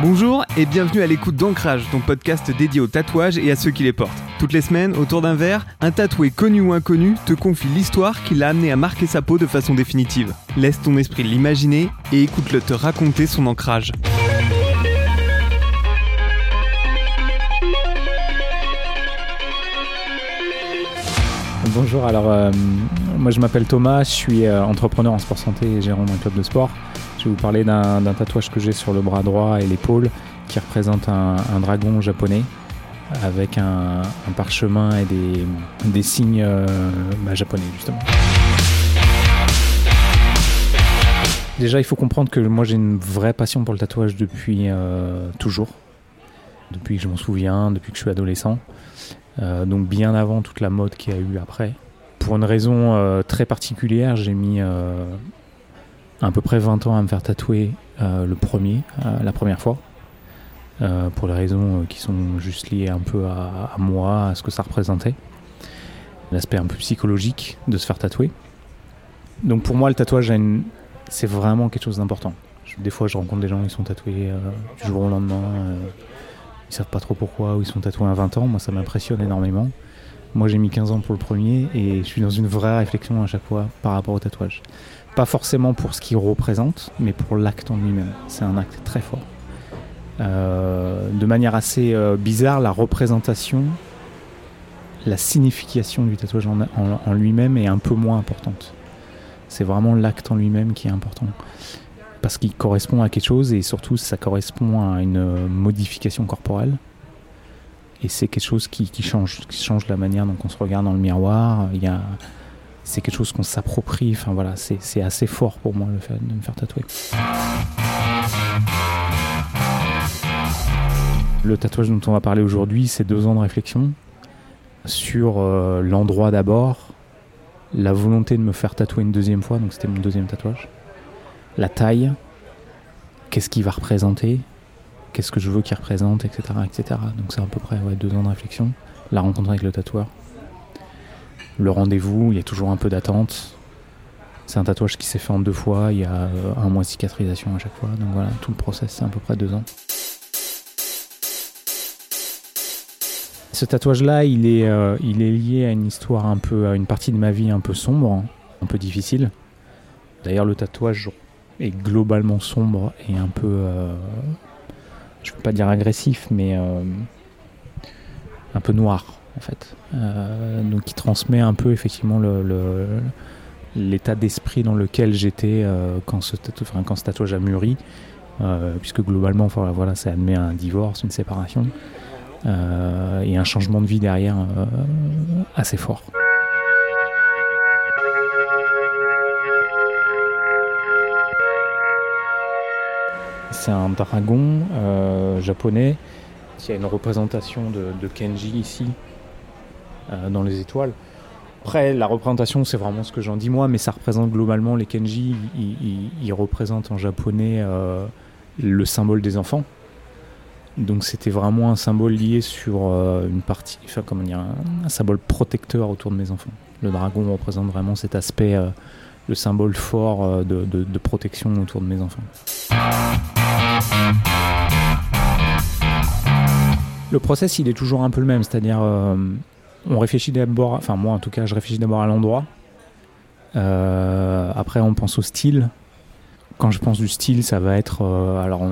Bonjour et bienvenue à l'écoute d'Ancrage, ton podcast dédié aux tatouages et à ceux qui les portent. Toutes les semaines, autour d'un verre, un tatoué connu ou inconnu te confie l'histoire qui l'a amené à marquer sa peau de façon définitive. Laisse ton esprit l'imaginer et écoute-le te raconter son ancrage. Bonjour, alors euh, moi je m'appelle Thomas, je suis euh, entrepreneur en sport santé et gérant d'un club de sport. Je vais vous parler d'un tatouage que j'ai sur le bras droit et l'épaule qui représente un, dragon japonais avec un, parchemin et des, signes euh, bah, japonais justement. Déjà il faut comprendre que moi j'ai une vraie passion pour le tatouage depuis toujours, depuis que je m'en souviens, depuis que je suis adolescent. Euh, donc bien avant toute la mode qu'il y a eu après. Pour une raison euh, très particulière, j'ai mis euh, à peu près 20 ans à me faire tatouer le premier, la première fois. pour des raisons qui sont juste liées un peu à, moi, à ce que ça représentait. L'aspect un peu psychologique de se faire tatouer. Donc pour moi, le tatouage, c'est vraiment quelque chose d'important. Des fois, je rencontre des gens qui sont tatoués du jour au lendemain ils savent pas trop pourquoi ou ils sont tatoués à 20 ans. Moi, ça m'impressionne énormément. Moi, j'ai mis 15 ans pour le premier et je suis dans une vraie réflexion à chaque fois par rapport au tatouage. Pas forcément pour ce qu'il représente, mais pour l'acte en lui-même. C'est un acte très fort. Euh, de manière assez euh, bizarre, la représentation, la signification du tatouage en lui-même est un peu moins importante. C'est vraiment l'acte en lui-même qui est important parce qu'il correspond à quelque chose et surtout ça correspond à une modification corporelle. Et c'est quelque chose qui, change, qui change la manière dont on se regarde dans le miroir. Il y a, c'est quelque chose qu'on s'approprie. Enfin voilà, c'est, assez fort pour moi le fait de me faire tatouer. Le tatouage dont on va parler aujourd'hui, c'est deux ans de réflexion sur euh, l'endroit d'abord, la volonté de me faire tatouer une deuxième fois, donc c'était mon deuxième tatouage la taille, qu'est-ce qu'il va représenter, qu'est-ce que je veux qu'il représente, etc., etc. Donc c'est à peu près deux ans de réflexion. La rencontre avec le tatoueur, le rendez-vous, il y a toujours un peu d'attente. C'est un tatouage qui s'est fait en deux fois, il y a euh, un mois de cicatrisation à chaque fois. Donc voilà, tout le process, c'est à peu près deux ans. Ce tatouage-là, il est, euh, il est lié à une histoire un peu, à une partie de ma vie un peu sombre, un peu difficile. D'ailleurs, le tatouage est globalement sombre et un peu, euh, je ne peux pas dire agressif, mais un peu noir fait. Euh, qui transmet un peu effectivement l'état d'esprit dans lequel j'étais quand, ce quand ce tatouage a mûri, puisque globalement, voilà, ça admet un divorce, une séparation. et un changement de vie derrière assez fort. C'est un dragon euh, japonais qui a une représentation de, Kenji ici, euh, dans les étoiles. Après, la représentation, c'est vraiment ce que j'en dis moi, mais ça représente globalement les Kenji. Ils, représentent en japonais euh, le symbole des enfants. Donc c'était vraiment un symbole lié sur une partie, enfin comment dire, un, symbole protecteur autour de mes enfants. Le dragon représente vraiment cet aspect, le symbole fort de protection autour de mes enfants. Le process, il est toujours un peu le même, c'est-à-dire euh, on réfléchit d'abord, enfin moi en tout cas, je réfléchis d'abord à l'endroit. Euh, après, on pense au style. Quand je pense du style, ça va être, euh, alors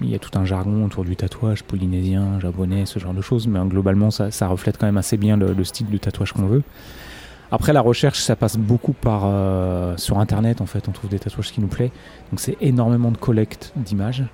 il y a tout un jargon autour du tatouage polynésien, japonais, ce genre de choses, mais globalement, ça, reflète quand même assez bien le, style du tatouage qu'on veut. Après, la recherche, ça passe beaucoup par sur Internet. En fait, on trouve des tatouages qui nous plaisent. Donc, c'est énormément de collecte d'images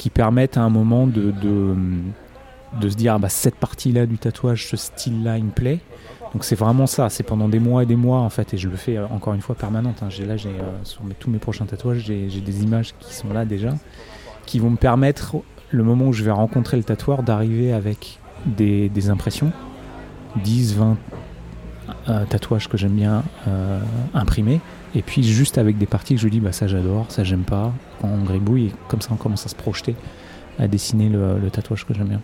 qui permettent à un moment de, se dire ah bah, cette partie-là du tatouage, ce style-là, il me plaît. Donc c'est vraiment ça, c'est pendant des mois et des mois en fait, et je le fais euh, encore une fois permanente. Hein. J'ai là, j'ai euh, sur tous mes prochains tatouages, j'ai des images qui sont là déjà, qui vont me permettre, le moment où je vais rencontrer le tatoueur, d'arriver avec des, des, impressions, 10, 20 euh, tatouages que j'aime bien imprimer, et puis juste avec des parties que je dis, bah ça j'adore, ça j'aime pas, en gribouille, et comme ça on commence à se projeter, à dessiner le, tatouage que j'aime bien.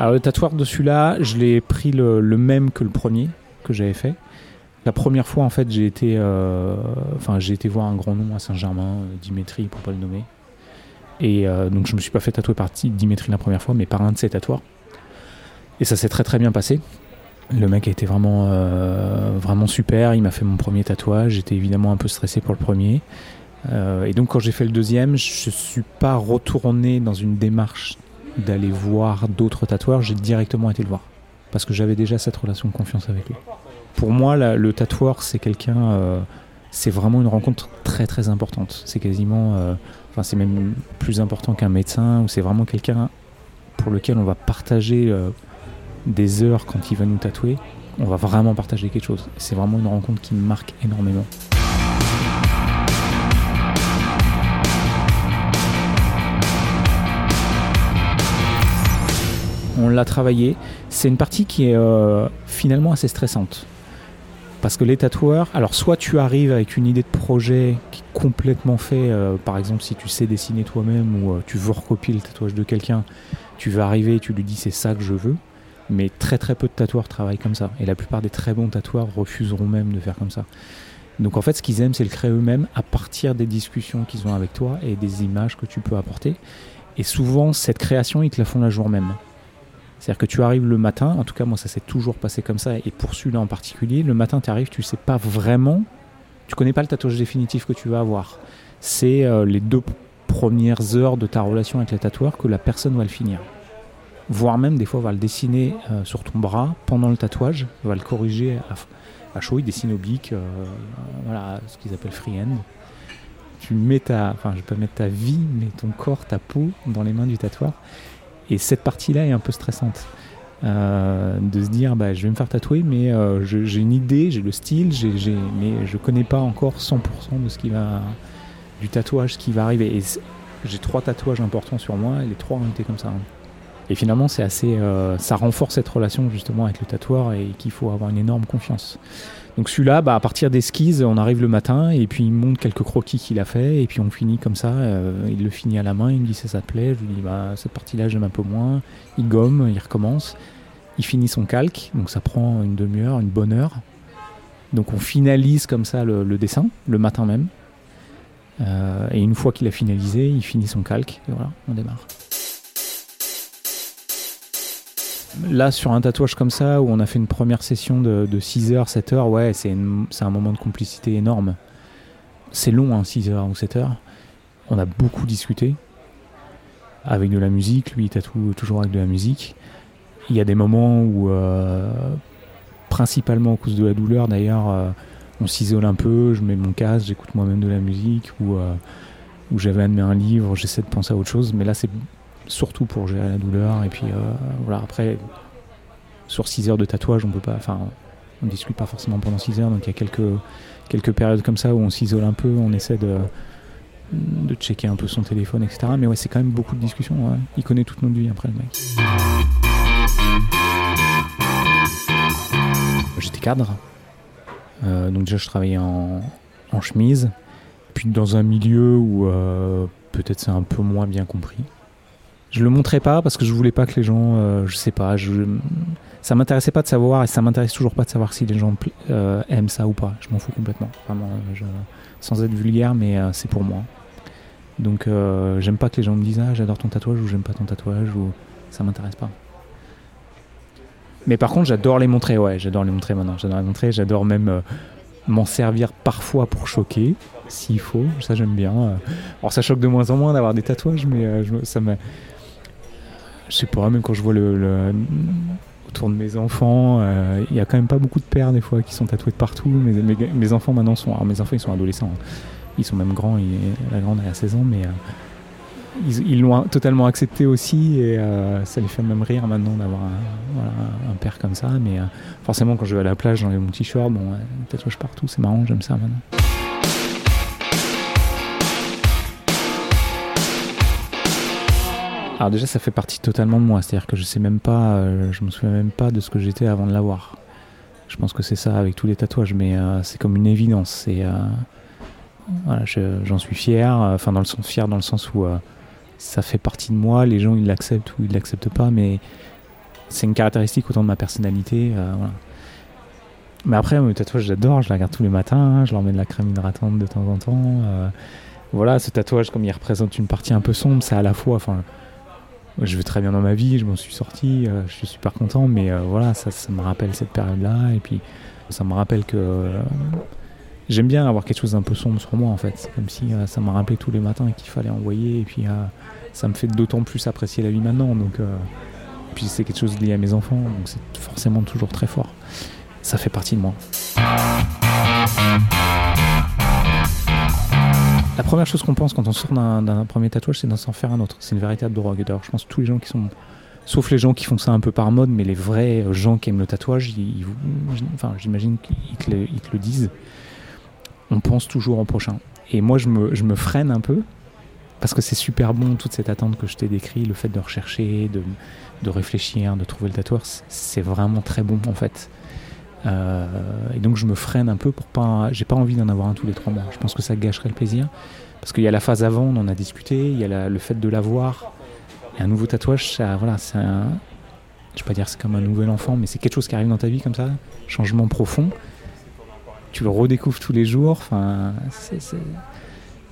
Alors le tatouage dessus là, je l'ai pris le, même que le premier que j'avais fait. La première fois, en fait, j'ai été, euh, j'ai été voir un grand nom à Saint-Germain, euh, Dimitri, pour pas le nommer. Et euh, donc, je me suis pas fait tatouer par Dimitri la première fois, mais par un de ses tatoueurs. Et ça s'est très très bien passé. Le mec a été vraiment, vraiment super. Il m'a fait mon premier tatouage. J'étais évidemment un peu stressé pour le premier. et donc, quand j'ai fait le deuxième, je suis pas retourné dans une démarche d'aller voir d'autres tatoueurs. J'ai directement été le voir parce que j'avais déjà cette relation de confiance avec lui pour moi, le tatoueur, c'est quelqu'un, euh, c'est vraiment une rencontre très très importante. C'est quasiment, euh, enfin, c'est même plus important qu'un médecin, ou c'est vraiment quelqu'un pour lequel on va partager euh, des heures quand il va nous tatouer. On va vraiment partager quelque chose. C'est vraiment une rencontre qui me marque énormément. On l'a travaillé. C'est une partie qui est finalement assez stressante. Parce que les tatoueurs, alors soit tu arrives avec une idée de projet qui est complètement fait, euh, par exemple si tu sais dessiner toi-même ou euh, tu veux recopier le tatouage de quelqu'un, tu vas arriver et tu lui dis c'est ça que je veux. Mais très très peu de tatoueurs travaillent comme ça. Et la plupart des très bons tatoueurs refuseront même de faire comme ça. Donc en fait ce qu'ils aiment c'est le créer eux-mêmes à partir des discussions qu'ils ont avec toi et des images que tu peux apporter. Et souvent cette création ils te la font la jour même. C'est-à-dire que tu arrives le matin, en tout cas moi ça s'est toujours passé comme ça, et pour celui-là en particulier, le matin tu arrives, tu sais pas vraiment, tu connais pas le tatouage définitif que tu vas avoir. C'est euh, les deux premières heures de ta relation avec le tatoueur que la personne va le finir. Voire même des fois va le dessiner euh, sur ton bras pendant le tatouage, va le corriger à, chaud, il dessine oblique, euh, voilà ce qu'ils appellent freehand. Tu mets ta, enfin je vais pas mettre ta vie, mais ton corps, ta peau dans les mains du tatoueur et cette partie-là est un peu stressante. Euh, de se dire bah, je vais me faire tatouer mais euh, j'ai une idée, j'ai le style, mais je connais pas encore 100% de ce qui va du tatouage qui va arriver. J'ai trois tatouages importants sur moi et les trois ont été comme ça. Hein. Et finalement c'est assez, euh, ça renforce cette relation justement avec le tatoueur et qu'il faut avoir une énorme confiance. Donc celui-là, bah, à partir d'esquisses, on arrive le matin et puis il montre quelques croquis qu'il a fait et puis on finit comme ça. Euh, il le finit à la main, il me dit ça, ça te plaît? Je lui dis bah, cette partie-là j'aime un peu moins. Il gomme, il recommence. Il finit son calque, donc ça prend une demi-heure, une bonne heure. Donc on finalise comme ça le, dessin le matin même. Euh, et une fois qu'il a finalisé, il finit son calque et voilà, on démarre. Là, sur un tatouage comme ça, où on a fait une première session de, 6 heures, 7 heures, ouais, c'est un moment de complicité énorme. C'est long, hein, 6 heures ou 7 heures. On a beaucoup discuté avec de la musique. Lui, il tatoue toujours avec de la musique. Il y a des moments où, euh, principalement à cause de la douleur d'ailleurs, euh, on s'isole un peu, je mets mon casque, j'écoute moi-même de la musique, ou euh, où j'avais admis un livre, j'essaie de penser à autre chose. Mais là, c'est surtout pour gérer la douleur. Et puis euh, voilà, après, sur 6 heures de tatouage, on peut pas, enfin, on discute pas forcément pendant 6 heures, donc il y a quelques, quelques périodes comme ça où on s'isole un peu, on essaie de, de checker un peu son téléphone, etc. Mais ouais, c'est quand même beaucoup de discussions. Il connaît toute notre vie après, le mec. J'étais cadre. Euh, donc déjà, je travaillais en, en, chemise. Puis dans un milieu où euh, peut-être c'est un peu moins bien compris. Je le montrais pas parce que je voulais pas que les gens, euh, je sais pas, je, ça m'intéressait pas de savoir et ça m'intéresse toujours pas de savoir si les gens euh, aiment ça ou pas. Je m'en fous complètement, vraiment, sans être vulgaire, mais euh, c'est pour moi. Donc j'aime pas que les gens me disent ah j'adore ton tatouage ou j'aime pas ton tatouage ou ça m'intéresse pas. Mais par contre j'adore les montrer, ouais, j'adore les montrer maintenant, j'adore les montrer, j'adore même m'en servir parfois pour choquer s'il faut, ça j'aime bien. Alors ça choque de moins en moins d'avoir des tatouages, mais ça me je sais pas, même quand je vois le, autour de mes enfants, euh, il y a quand même pas beaucoup de pères des fois qui sont tatoués de partout. Mes, enfants maintenant sont, alors mes enfants ils sont adolescents, hein. ils sont même grands, la grande a 16 ans, mais euh, ils l'ont totalement accepté aussi et euh, ça les fait même rire maintenant d'avoir un, père comme ça. Mais forcément quand je vais à la plage, j'enlève mon t-shirt, bon, tatouage partout, c'est marrant, j'aime ça maintenant. Alors déjà, ça fait partie totalement de moi. C'est-à-dire que je sais même pas, euh, je me souviens même pas de ce que j'étais avant de l'avoir. Je pense que c'est ça avec tous les tatouages, mais euh, c'est comme une évidence. C'est euh, voilà, j'en suis fier. Enfin, dans le sens fier, dans le sens où ça fait partie de moi. Les gens, ils l'acceptent ou ils l'acceptent pas, mais c'est une caractéristique autant de ma personnalité. Mais après, mes tatouages, j'adore, je les regarde tous les matins, je leur mets de la crème hydratante de temps en temps. voilà, ce tatouage, comme il représente une partie un peu sombre, c'est à la fois, enfin, je vais très bien dans ma vie, je m'en suis sorti, euh, je suis super content, mais euh, voilà, ça, me rappelle cette période-là, et puis ça me rappelle que euh, j'aime bien avoir quelque chose d'un peu sombre sur moi, en fait. C'est comme si ça m'a rappelé tous les matins qu'il fallait envoyer, et puis ça me fait d'autant plus apprécier la vie maintenant, donc. euh, puis c'est quelque chose lié à mes enfants, donc c'est forcément toujours très fort. Ça fait partie de moi. Première chose qu'on pense quand on sort d'un premier tatouage, c'est d'en s'en faire un autre. C'est une véritable drogue. D'ailleurs, je pense que tous les gens qui sont, sauf les gens qui font ça un peu par mode, mais les vrais gens qui aiment le tatouage, enfin, j'imagine qu'ils te, le- disent. On pense toujours au prochain. Et moi, je me, je me freine un peu parce que c'est super bon toute cette attente que je t'ai décrit, le fait de rechercher, de, de réfléchir, de trouver le tatoueur, c'est- c'est vraiment très bon en fait. Euh, et donc je me freine un peu pour pas. J'ai pas envie d'en avoir un tous les trois mois. Je pense que ça gâcherait le plaisir. Parce qu'il y a la phase avant, on en a discuté, il y a le fait de l'avoir. Et un nouveau tatouage, ça, voilà, c'est un. Je vais pas dire c'est comme un nouvel enfant, mais c'est quelque chose qui arrive dans ta vie comme ça, changement profond. Tu le redécouvres tous les jours. Enfin, c'est- c'est-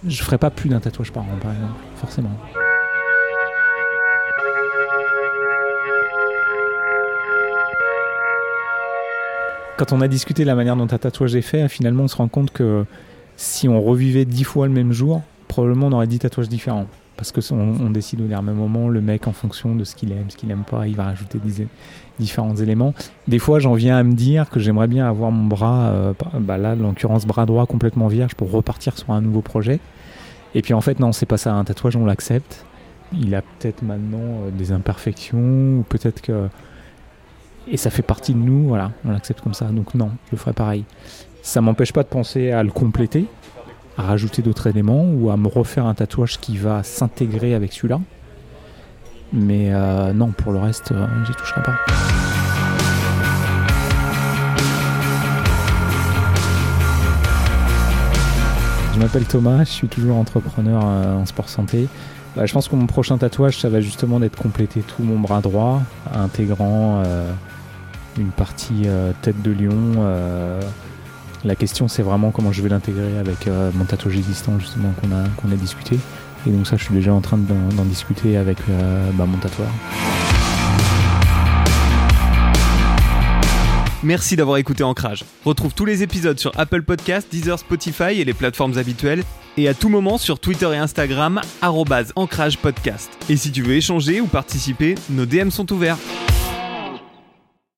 je ferai pas plus d'un tatouage par an, par exemple, forcément. Quand on a discuté de la manière dont un tatouage est fait, finalement, on se rend compte que si on revivait dix fois le même jour, probablement on aurait dix tatouages différents. Parce que on, décide au dernier moment, le mec, en fonction de ce qu'il aime, ce qu'il aime pas, il va rajouter des différents éléments. Des fois, j'en viens à me dire que j'aimerais bien avoir mon bras, euh, bah là, en l'occurrence, bras droit complètement vierge pour repartir sur un nouveau projet. Et puis en fait, non, c'est pas ça. Un tatouage, on l'accepte. Il a peut-être maintenant euh, des imperfections, ou peut-être que. Et ça fait partie de nous, voilà, on l'accepte comme ça. Donc non, je le ferai pareil. Ça m'empêche pas de penser à le compléter, à rajouter d'autres éléments, ou à me refaire un tatouage qui va s'intégrer avec celui-là. Mais euh, non, pour le reste, euh, j'y toucherai pas. Je m'appelle Thomas, je suis toujours entrepreneur euh, en sport santé. Bah, je pense que mon prochain tatouage, ça va justement d'être compléter tout mon bras droit, intégrant euh, une partie euh, tête de lion. euh. la question, c'est vraiment comment je vais l'intégrer avec euh, mon tatouage existant, justement, qu'on a, a discuté. Et donc ça, je suis déjà en train d'en discuter avec bah, mon tatoueur. Merci d'avoir écouté Ancrage. Retrouve tous les épisodes sur Apple Podcasts, Deezer, Spotify et les plateformes habituelles. Et à tout moment sur Twitter et Instagram, Ancrage Podcast. Et si tu veux échanger ou participer, nos DM sont ouverts.